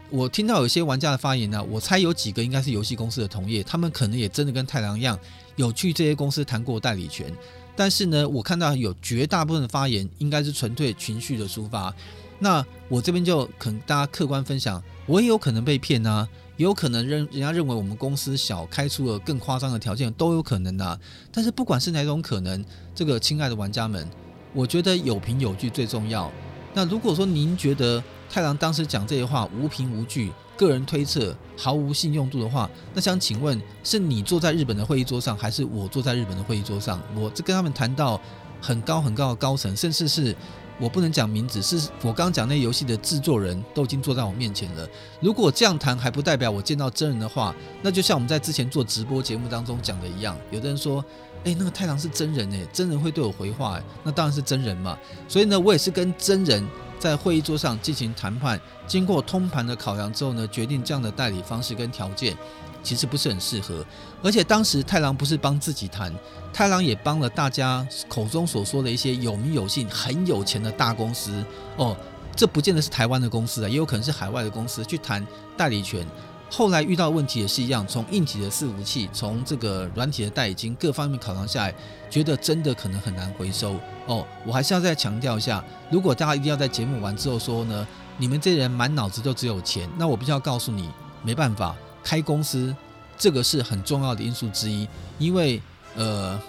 我听到有些玩家的发言呢，我猜有几个应该是游戏公司的同业，他们可能也真的跟太郎一样，有去这些公司谈过代理权。但是呢，我看到有绝大部分的发言应该是纯粹情绪的抒发。那我这边就可能大家客观分享，我也有可能被骗啊，有可能认人家认为我们公司小开出了更夸张的条件，都有可能啊。但是不管是哪种可能，这个亲爱的玩家们，我觉得有凭有据最重要。那如果说您觉得太郎当时讲这些话无凭无据，个人推测毫无信用度的话，那想请问是你坐在日本的会议桌上，还是我坐在日本的会议桌上？我这跟他们谈到很高很高的高层，甚至是我不能讲名字，是我刚刚讲那游戏的制作人都已经坐在我面前了。如果这样谈还不代表我见到真人的话，那就像我们在之前做直播节目当中讲的一样，有的人说。诶，那个太郎是真人诶，真人会对我回话诶，那当然是真人嘛。所以呢，我也是跟真人在会议桌上进行谈判，经过通盘的考量之后呢，决定这样的代理方式跟条件其实不是很适合。而且当时太郎不是帮自己谈，太郎也帮了大家口中所说的一些有名有姓、很有钱的大公司哦。这不见得是台湾的公司啊，也有可能是海外的公司去谈代理权。后来遇到问题也是一样，从硬体的伺服器，从这个软体的代理金各方面考量下来，觉得真的可能很难回收哦。我还是要再强调一下，如果大家一定要在节目完之后说呢，你们这人满脑子都只有钱，那我必须要告诉你，没办法，开公司这个是很重要的因素之一，因为呃，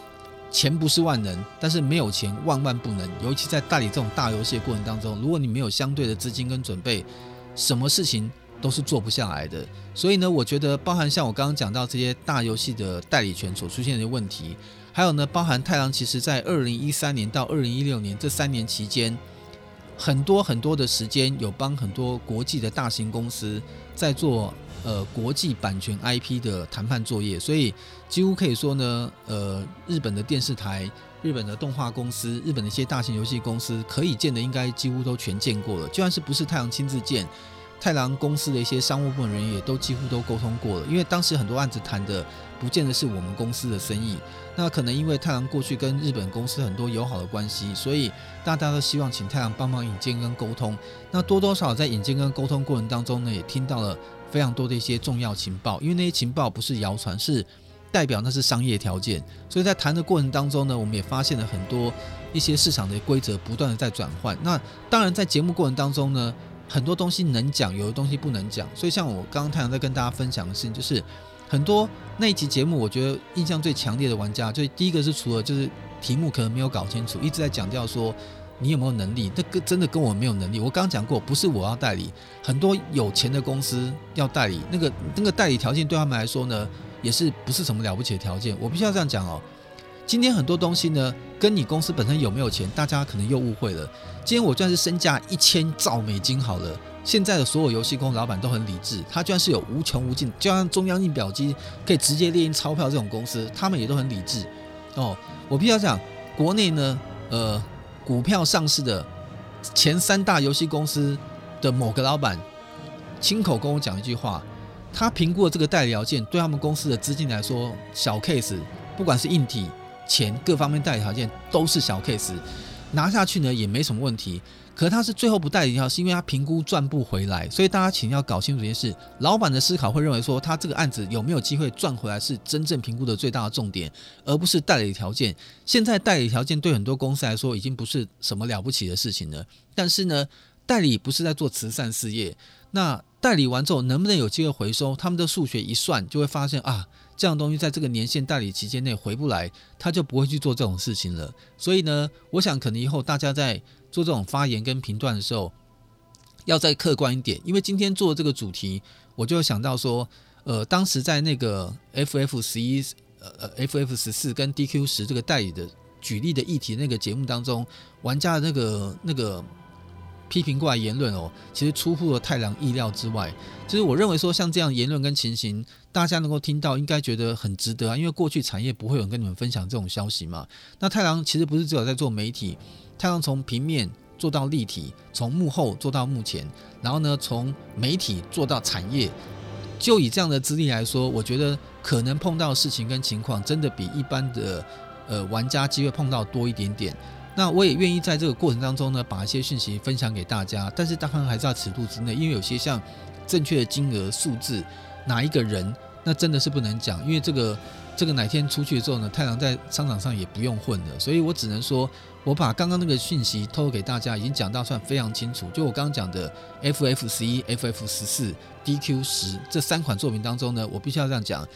钱不是万能，但是没有钱万万不能，尤其在代理这种大游戏的过程当中，如果你没有相对的资金跟准备，什么事情都是做不下来的。所以呢，我觉得包含像我刚刚讲到这些大游戏的代理权所出现的问题，还有呢，包含太郎其实在二零一三年到二零一六年这三年期间，很多很多的时间有帮很多国际的大型公司在做呃国际版权 IP 的谈判作业，所以几乎可以说呢，呃，日本的电视台、日本的动画公司、日本的一些大型游戏公司可以见的应该几乎都全见过了，就算是不是太阳亲自见。太郎公司的一些商务部门人员也都几乎都沟通过了，因为当时很多案子谈的不见得是我们公司的生意，那可能因为太郎过去跟日本公司很多友好的关系，所以大家都希望请太郎帮忙引荐跟沟通。那多多少少在引荐跟沟通过程当中呢，也听到了非常多的一些重要情报，因为那些情报不是谣传，是代表那是商业条件。所以在谈的过程当中呢，我们也发现了很多一些市场的规则不断的在转换。那当然在节目过程当中呢。很多东西能讲，有的东西不能讲。所以像我刚刚太阳在跟大家分享的事情，就是很多那一集节目，我觉得印象最强烈的玩家，就第一个是除了就是题目可能没有搞清楚，一直在强调说你有没有能力，那个真的跟我没有能力。我刚刚讲过，不是我要代理，很多有钱的公司要代理，那个那个代理条件对他们来说呢，也是不是什么了不起的条件。我必须要这样讲哦。今天很多东西呢，跟你公司本身有没有钱，大家可能又误会了。今天我就算是身价一千兆美金好了，现在的所有游戏公司老板都很理智，他居然是有无穷无尽，就像中央印表机可以直接列印钞票这种公司，他们也都很理智。哦，我必须要讲，国内呢，呃，股票上市的前三大游戏公司的某个老板，亲口跟我讲一句话，他评估了这个代理条件，对他们公司的资金来说，小 case，不管是硬体。钱各方面代理条件都是小 case，拿下去呢也没什么问题。可他是最后不代理掉，是因为他评估赚不回来。所以大家请要搞清楚一件事：老板的思考会认为说，他这个案子有没有机会赚回来是真正评估的最大的重点，而不是代理条件。现在代理条件对很多公司来说已经不是什么了不起的事情了。但是呢，代理不是在做慈善事业，那代理完之后能不能有机会回收？他们的数学一算就会发现啊。这样东西在这个年限代理期间内回不来，他就不会去做这种事情了。所以呢，我想可能以后大家在做这种发言跟评断的时候，要再客观一点。因为今天做这个主题，我就想到说，呃，当时在那个 FF 十一、呃 FF 十四跟 DQ 十这个代理的举例的议题那个节目当中，玩家的那个那个。批评过来言论哦，其实出乎了太郎意料之外。就是我认为说，像这样言论跟情形，大家能够听到，应该觉得很值得啊。因为过去产业不会有人跟你们分享这种消息嘛。那太郎其实不是只有在做媒体，太郎从平面做到立体，从幕后做到幕前，然后呢，从媒体做到产业。就以这样的资历来说，我觉得可能碰到事情跟情况，真的比一般的呃玩家机会碰到多一点点。那我也愿意在这个过程当中呢，把一些讯息分享给大家，但是当然还是在尺度之内，因为有些像正确的金额数字，哪一个人，那真的是不能讲，因为这个这个哪天出去之后呢，太郎在商场上也不用混了，所以我只能说，我把刚刚那个讯息透露给大家，已经讲到算非常清楚。就我刚刚讲的 FF 十一、FF 十四、DQ 十这三款作品当中呢，我必须要这样讲，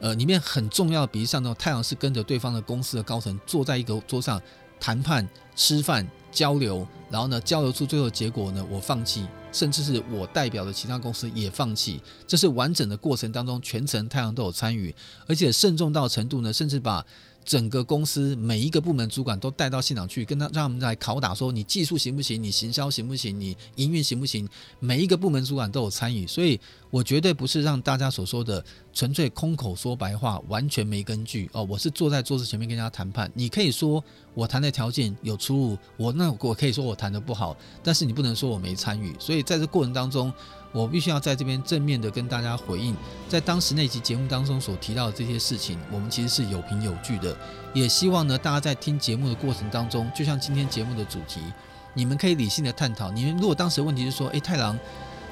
呃，里面很重要的比例上呢，太阳是跟着对方的公司的高层坐在一个桌上。谈判、吃饭、交流，然后呢，交流出最后结果呢，我放弃，甚至是我代表的其他公司也放弃。这是完整的过程当中，全程太阳都有参与，而且慎重到程度呢，甚至把。整个公司每一个部门主管都带到现场去，跟他让他们来拷打，说你技术行不行，你行销行不行，你营运行不行，每一个部门主管都有参与，所以我绝对不是让大家所说的纯粹空口说白话，完全没根据哦。我是坐在桌子前面跟大家谈判，你可以说我谈的条件有出入，我那我可以说我谈的不好，但是你不能说我没参与，所以在这过程当中。我必须要在这边正面的跟大家回应，在当时那集节目当中所提到的这些事情，我们其实是有凭有据的。也希望呢，大家在听节目的过程当中，就像今天节目的主题，你们可以理性的探讨。你们如果当时的问题是说，诶，太郎，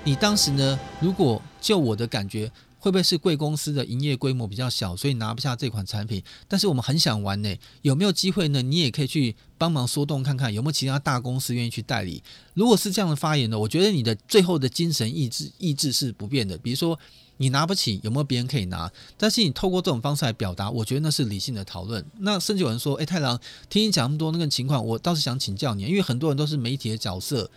你当时呢，如果就我的感觉。会不会是贵公司的营业规模比较小，所以拿不下这款产品？但是我们很想玩呢，有没有机会呢？你也可以去帮忙说动看看，有没有其他大公司愿意去代理？如果是这样的发言呢，我觉得你的最后的精神意志意志是不变的。比如说你拿不起，有没有别人可以拿？但是你透过这种方式来表达，我觉得那是理性的讨论。那甚至有人说：“诶，太郎，听你讲那么多那个情况，我倒是想请教你，因为很多人都是媒体的角色。”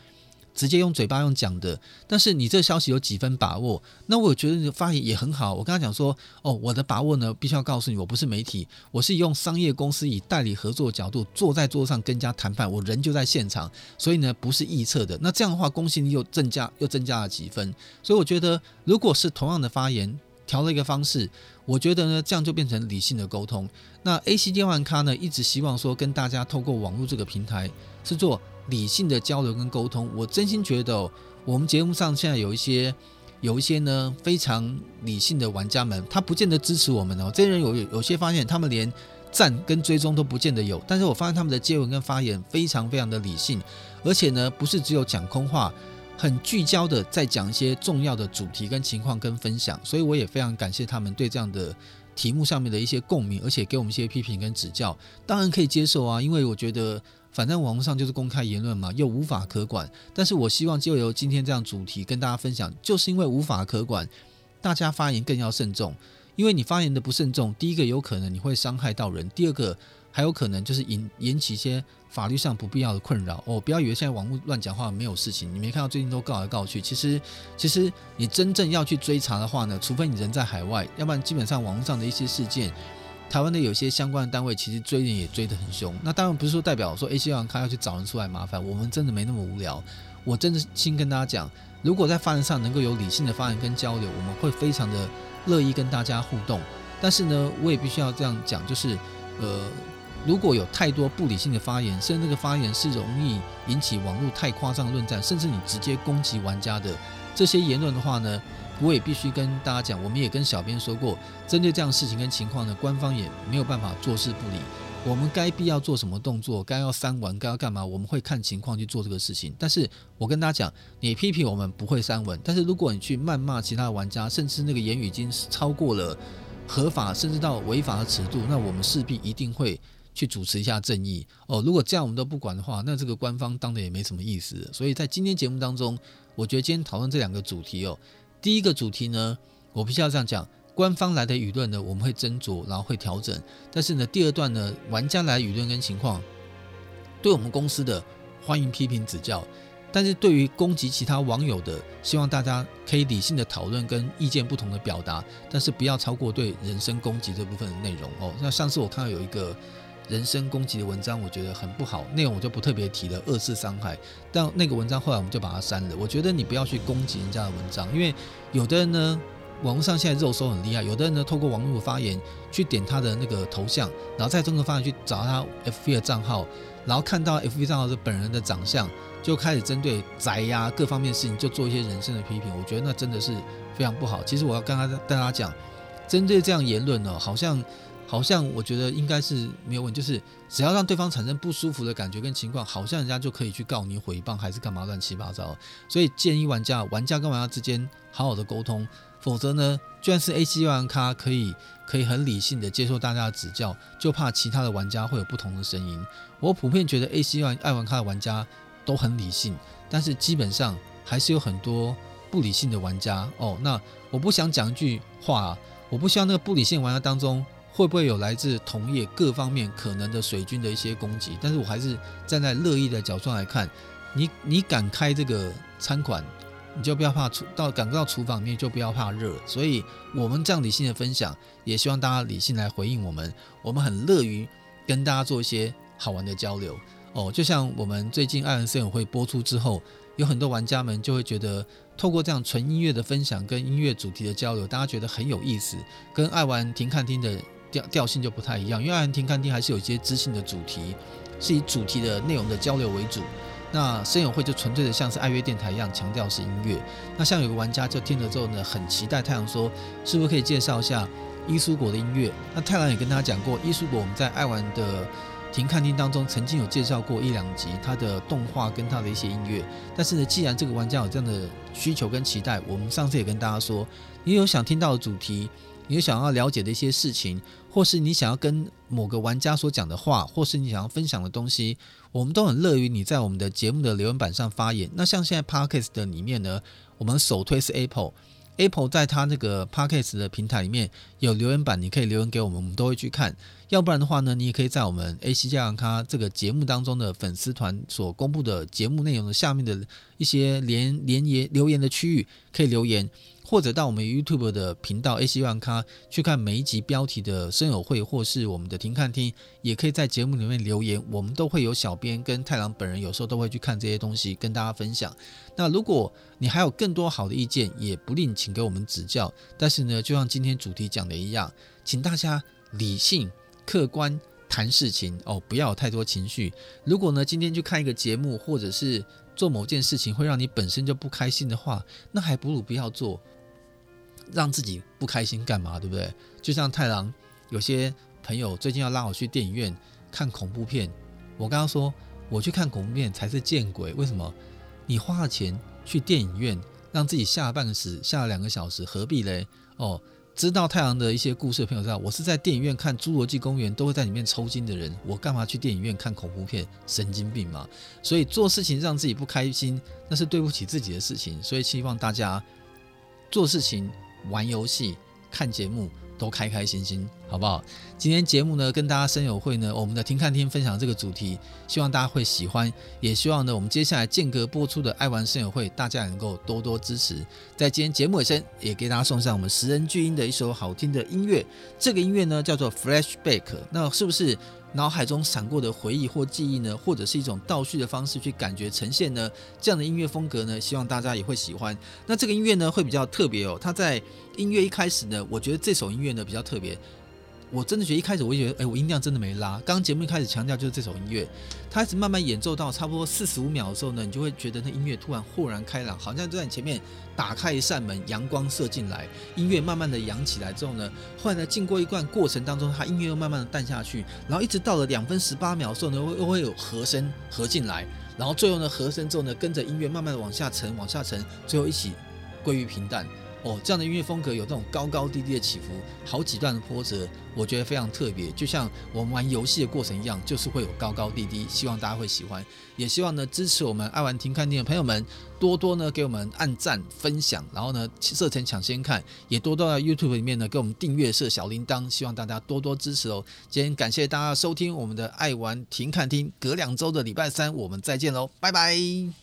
直接用嘴巴用讲的，但是你这消息有几分把握？那我觉得你发言也很好。我跟他讲说，哦，我的把握呢，必须要告诉你，我不是媒体，我是用商业公司以代理合作角度坐在桌上跟人家谈判，我人就在现场，所以呢，不是臆测的。那这样的话，公信力又增加又增加了几分。所以我觉得，如果是同样的发言调了一个方式，我觉得呢，这样就变成理性的沟通。那 AC 电玩咖呢，一直希望说跟大家透过网络这个平台是做。理性的交流跟沟通，我真心觉得，我们节目上现在有一些有一些呢非常理性的玩家们，他不见得支持我们哦。这些人有有些发现，他们连赞跟追踪都不见得有，但是我发现他们的接文跟发言非常非常的理性，而且呢不是只有讲空话，很聚焦的在讲一些重要的主题跟情况跟分享，所以我也非常感谢他们对这样的题目上面的一些共鸣，而且给我们一些批评跟指教，当然可以接受啊，因为我觉得。反正网络上就是公开言论嘛，又无法可管。但是我希望就由今天这样主题跟大家分享，就是因为无法可管，大家发言更要慎重。因为你发言的不慎重，第一个有可能你会伤害到人，第二个还有可能就是引引起一些法律上不必要的困扰。哦，不要以为现在网络乱讲话没有事情，你没看到最近都告来告去。其实，其实你真正要去追查的话呢，除非你人在海外，要不然基本上网络上的一些事件。台湾的有些相关的单位其实追人也追得很凶，那当然不是说代表说 AC 电玩咖要去找人出来麻烦，我们真的没那么无聊。我真的心跟大家讲，如果在发言上能够有理性的发言跟交流，我们会非常的乐意跟大家互动。但是呢，我也必须要这样讲，就是呃，如果有太多不理性的发言，甚至那个发言是容易引起网络太夸张的论战，甚至你直接攻击玩家的这些言论的话呢，我也必须跟大家讲，我们也跟小编说过，针对这样的事情跟情况呢，官方也没有办法坐视不理。我们该必要做什么动作，该要删文，该要干嘛，我们会看情况去做这个事情。但是我跟大家讲，你批评我们不会删文，但是如果你去谩骂其他的玩家，甚至那个言语已经超过了合法，甚至到违法的尺度，那我们势必一定会去主持一下正义。哦，如果这样我们都不管的话，那这个官方当的也没什么意思。所以在今天节目当中，我觉得今天讨论这两个主题哦。第一个主题呢，我必须要这样讲，官方来的舆论呢，我们会斟酌，然后会调整。但是呢，第二段呢，玩家来舆论跟情况，对我们公司的欢迎批评指教，但是对于攻击其他网友的，希望大家可以理性的讨论跟意见不同的表达，但是不要超过对人身攻击这部分的内容哦。那上次我看到有一个。人身攻击的文章，我觉得很不好，内容我就不特别提了。二次伤害，但那个文章后来我们就把它删了。我觉得你不要去攻击人家的文章，因为有的人呢，网络上现在肉搜很厉害，有的人呢，透过网络发言去点他的那个头像，然后在中国发言去找他 FB 的账号，然后看到 FB 账号的本人的长相，就开始针对宅呀各方面事情就做一些人身的批评。我觉得那真的是非常不好。其实我要跟他跟大家讲，针对这样言论呢，好像。好像我觉得应该是没有问题，就是只要让对方产生不舒服的感觉跟情况，好像人家就可以去告你诽谤还是干嘛乱七八糟。所以建议玩家，玩家跟玩家之间好好的沟通，否则呢，就算是 AC 玩咖可以可以很理性的接受大家的指教，就怕其他的玩家会有不同的声音。我普遍觉得 AC 爱玩咖的玩家都很理性，但是基本上还是有很多不理性的玩家哦。那我不想讲一句话啊，我不希望那个不理性玩家当中。会不会有来自同业各方面可能的水军的一些攻击？但是我还是站在乐意的角度来看，你你敢开这个餐馆，你就不要怕厨到敢到厨房里面就不要怕热。所以我们这样理性的分享，也希望大家理性来回应我们。我们很乐于跟大家做一些好玩的交流哦。就像我们最近爱玩声友会播出之后，有很多玩家们就会觉得，透过这样纯音乐的分享跟音乐主题的交流，大家觉得很有意思，跟爱玩停看听的。调调性就不太一样，因为爱玩停看听还是有一些知性的主题，是以主题的内容的交流为主。那声友会就纯粹的像是爱乐电台一样，强调是音乐。那像有个玩家就听了之后呢，很期待太阳说，是不是可以介绍一下伊苏果的音乐？那太郎也跟他讲过，伊苏果我们在爱玩的停看听当中曾经有介绍过一两集他的动画跟他的一些音乐。但是呢，既然这个玩家有这样的需求跟期待，我们上次也跟大家说，你有想听到的主题。你想要了解的一些事情，或是你想要跟某个玩家所讲的话，或是你想要分享的东西，我们都很乐于你在我们的节目的留言板上发言。那像现在 Podcast 的里面呢，我们首推是 Apple，Apple 在它那个 Podcast 的平台里面有留言板，你可以留言给我们，我们都会去看。要不然的话呢，你也可以在我们 AC 爱玩咖这个节目当中的粉丝团所公布的节目内容的下面的一些连连言留言的区域，可以留言。或者到我们 YouTube 的频道 AC 爱玩咖去看每一集标题的声友会，或是我们的停看听，也可以在节目里面留言，我们都会有小编跟太郎本人有时候都会去看这些东西，跟大家分享。那如果你还有更多好的意见，也不吝请给我们指教。但是呢，就像今天主题讲的一样，请大家理性客观谈事情哦，不要有太多情绪。如果呢，今天去看一个节目，或者是做某件事情会让你本身就不开心的话，那还不如不要做。让自己不开心干嘛？对不对？就像太郎，有些朋友最近要拉我去电影院看恐怖片，我刚刚说我去看恐怖片才是见鬼。为什么？你花了钱去电影院，让自己下半个死，下了两个小时，何必嘞？哦，知道太郎的一些故事的朋友知道，我是在电影院看《侏罗纪公园》都会在里面抽筋的人，我干嘛去电影院看恐怖片？神经病嘛！所以做事情让自己不开心，那是对不起自己的事情。所以希望大家做事情。玩游戏、看节目都开开心心，好不好？今天节目呢，跟大家声友会呢，我们的听看听分享这个主题，希望大家会喜欢，也希望呢，我们接下来间隔播出的爱玩声友会，大家能够多多支持。在今天节目尾声，也给大家送上我们十人巨音的一首好听的音乐，这个音乐呢叫做 Flashback，那是不是？脑海中闪过的回忆或记忆呢，或者是一种倒叙的方式去感觉呈现呢？这样的音乐风格呢，希望大家也会喜欢。那这个音乐呢，会比较特别哦。它在音乐一开始呢，我觉得这首音乐呢比较特别。我真的觉得一开始我就觉得，哎，我音量真的没拉。刚刚节目一开始强调就是这首音乐，它一直慢慢演奏到差不多四十五秒的时候呢，你就会觉得那音乐突然豁然开朗，好像就在你前面打开一扇门，阳光射进来，音乐慢慢的扬起来之后呢，后来呢，经过一段过程当中，它音乐又慢慢的淡下去，然后一直到了两分十八秒的时候呢，又会有和声合进来，然后最后呢，和声之后呢，跟着音乐慢慢的往下沉，往下沉，最后一起归于平淡。哦，这样的音乐风格有这种高高低低的起伏，好几段的波折，我觉得非常特别。就像我们玩游戏的过程一样，就是会有高高低低。希望大家会喜欢，也希望呢支持我们爱玩停看听的朋友们多多呢给我们按赞、分享，然后呢设成抢先看，也多多在 YouTube 里面呢给我们订阅设小铃铛。希望大家多多支持哦。今天感谢大家收听我们的爱玩停看听，隔两周的礼拜三我们再见喽，拜拜。